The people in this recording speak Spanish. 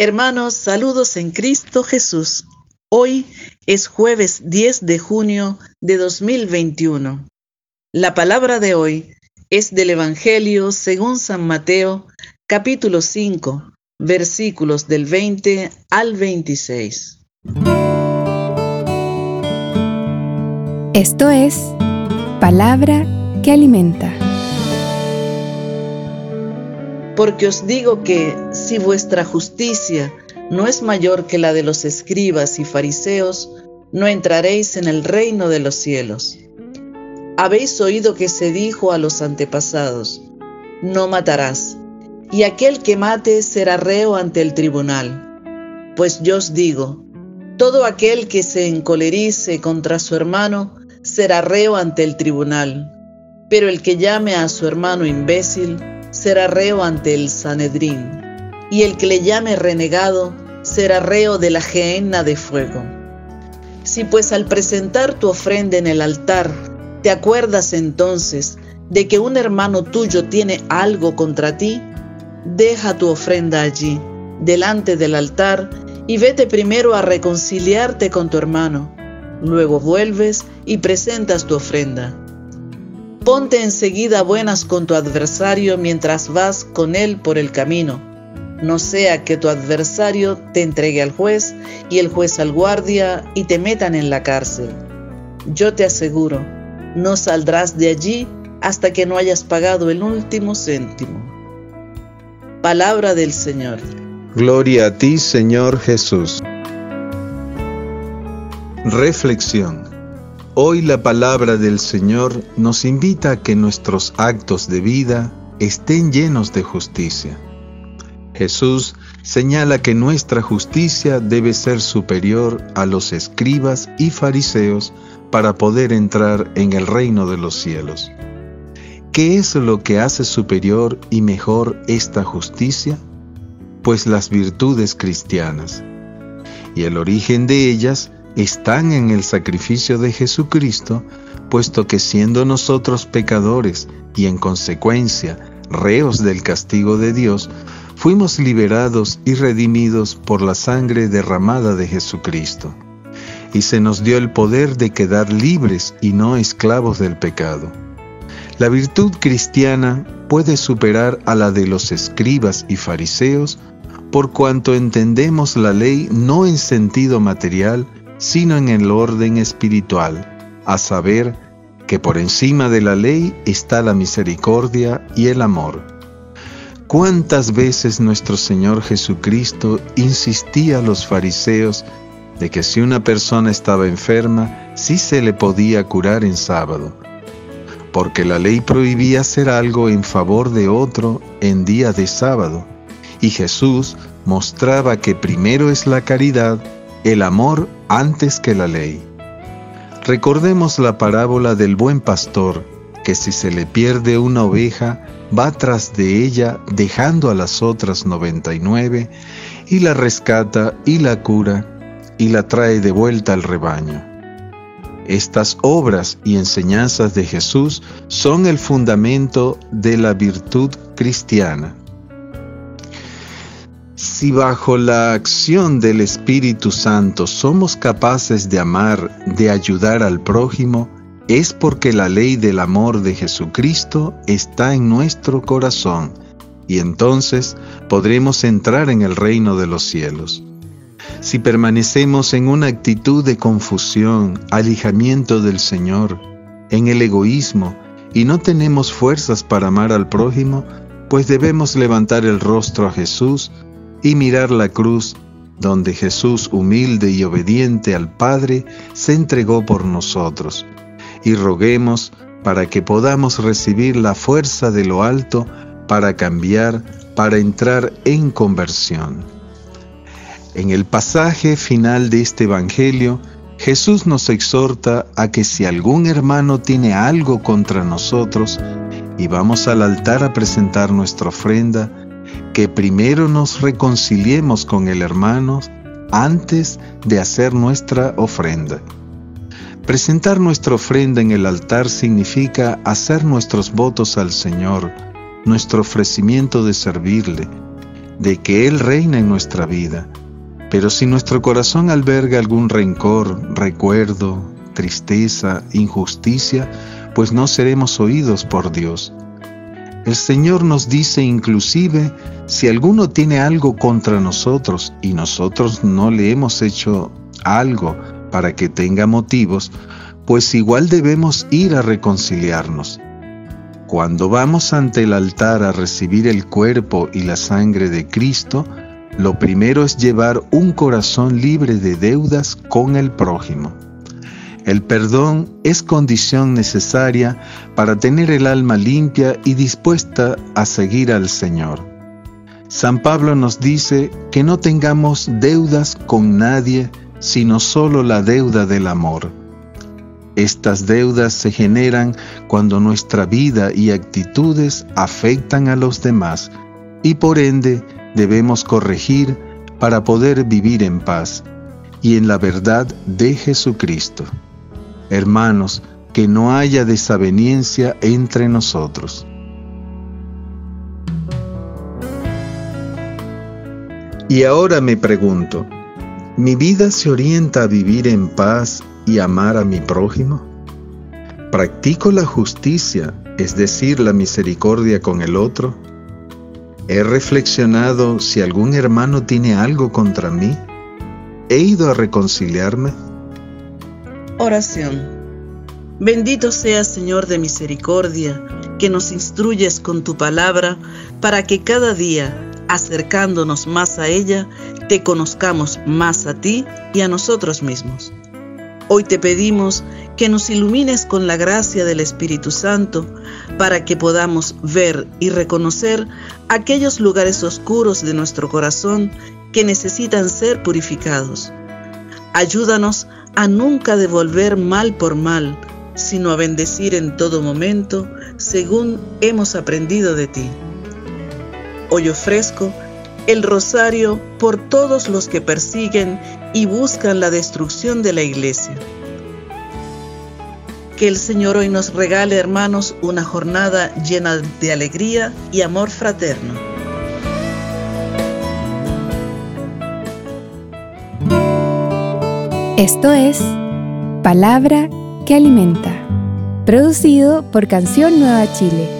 Hermanos, saludos en Cristo Jesús. Hoy es jueves 10 de junio de 2021. La palabra de hoy es del Evangelio según San Mateo, capítulo 5, versículos del 20 al 26. Esto es palabra que alimenta. Porque os digo que si vuestra justicia no es mayor que la de los escribas y fariseos, no entraréis en el reino de los cielos. Habéis oído que se dijo a los antepasados, no matarás, y aquel que mate será reo ante el tribunal. Pues yo os digo, todo aquel que se encolerice contra su hermano será reo ante el tribunal, pero el que llame a su hermano imbécil, será reo ante el Sanedrín, y el que le llame renegado será reo de la gehenna de fuego. Si pues al presentar tu ofrenda en el altar te acuerdas entonces de que un hermano tuyo tiene algo contra ti, deja tu ofrenda allí, delante del altar, y vete primero a reconciliarte con tu hermano. Luego vuelves y presentas tu ofrenda Ponte enseguida buenas con tu adversario mientras vas con él por el camino. No sea que tu adversario te entregue al juez y el juez al guardia y te metan en la cárcel. Yo te aseguro, no saldrás de allí hasta que no hayas pagado el último céntimo. Palabra del Señor. Gloria a ti, Señor Jesús. Reflexión. Hoy la palabra del Señor nos invita a que nuestros actos de vida estén llenos de justicia. Jesús señala que nuestra justicia debe ser superior a los escribas y fariseos para poder entrar en el reino de los cielos. ¿Qué es lo que hace superior y mejor esta justicia? Pues las virtudes cristianas. Y el origen de ellas están en el sacrificio de Jesucristo, puesto que siendo nosotros pecadores y en consecuencia reos del castigo de Dios, fuimos liberados y redimidos por la sangre derramada de Jesucristo. Y se nos dio el poder de quedar libres y no esclavos del pecado. La virtud cristiana puede superar a la de los escribas y fariseos por cuanto entendemos la ley no en sentido material, sino en el orden espiritual, a saber que por encima de la ley está la misericordia y el amor. ¿Cuántas veces nuestro Señor Jesucristo insistía a los fariseos de que si una persona estaba enferma, sí se le podía curar en sábado? Porque la ley prohibía hacer algo en favor de otro en día de sábado, y Jesús mostraba que primero es la caridad el amor antes que la ley. Recordemos la parábola del buen pastor, que si se le pierde una oveja, va tras de ella dejando a las otras 99 y la rescata y la cura y la trae de vuelta al rebaño. Estas obras y enseñanzas de Jesús son el fundamento de la virtud cristiana. Si bajo la acción del Espíritu Santo somos capaces de amar, de ayudar al prójimo, es porque la ley del amor de Jesucristo está en nuestro corazón y entonces podremos entrar en el reino de los cielos. Si permanecemos en una actitud de confusión, alejamiento del Señor, en el egoísmo y no tenemos fuerzas para amar al prójimo, pues debemos levantar el rostro a Jesús y mirar la cruz donde Jesús, humilde y obediente al Padre, se entregó por nosotros. Y roguemos para que podamos recibir la fuerza de lo alto para cambiar, para entrar en conversión. En el pasaje final de este Evangelio, Jesús nos exhorta a que si algún hermano tiene algo contra nosotros y vamos al altar a presentar nuestra ofrenda, que primero nos reconciliemos con el hermano antes de hacer nuestra ofrenda. Presentar nuestra ofrenda en el altar significa hacer nuestros votos al Señor, nuestro ofrecimiento de servirle, de que Él reina en nuestra vida. Pero si nuestro corazón alberga algún rencor, recuerdo, tristeza, injusticia, pues no seremos oídos por Dios. El Señor nos dice inclusive, si alguno tiene algo contra nosotros y nosotros no le hemos hecho algo para que tenga motivos, pues igual debemos ir a reconciliarnos. Cuando vamos ante el altar a recibir el cuerpo y la sangre de Cristo, lo primero es llevar un corazón libre de deudas con el prójimo. El perdón es condición necesaria para tener el alma limpia y dispuesta a seguir al Señor. San Pablo nos dice que no tengamos deudas con nadie, sino solo la deuda del amor. Estas deudas se generan cuando nuestra vida y actitudes afectan a los demás y por ende debemos corregir para poder vivir en paz y en la verdad de Jesucristo. Hermanos, que no haya desaveniencia entre nosotros. Y ahora me pregunto, ¿mi vida se orienta a vivir en paz y amar a mi prójimo? ¿Practico la justicia, es decir, la misericordia con el otro? ¿He reflexionado si algún hermano tiene algo contra mí? ¿He ido a reconciliarme? Oración. Bendito seas Señor de misericordia, que nos instruyes con tu palabra, para que cada día, acercándonos más a ella, te conozcamos más a ti y a nosotros mismos. Hoy te pedimos que nos ilumines con la gracia del Espíritu Santo para que podamos ver y reconocer aquellos lugares oscuros de nuestro corazón que necesitan ser purificados. Ayúdanos a nunca devolver mal por mal, sino a bendecir en todo momento, según hemos aprendido de ti. Hoy ofrezco el rosario por todos los que persiguen y buscan la destrucción de la iglesia. Que el Señor hoy nos regale, hermanos, una jornada llena de alegría y amor fraterno. Esto es Palabra que Alimenta, producido por Canción Nueva Chile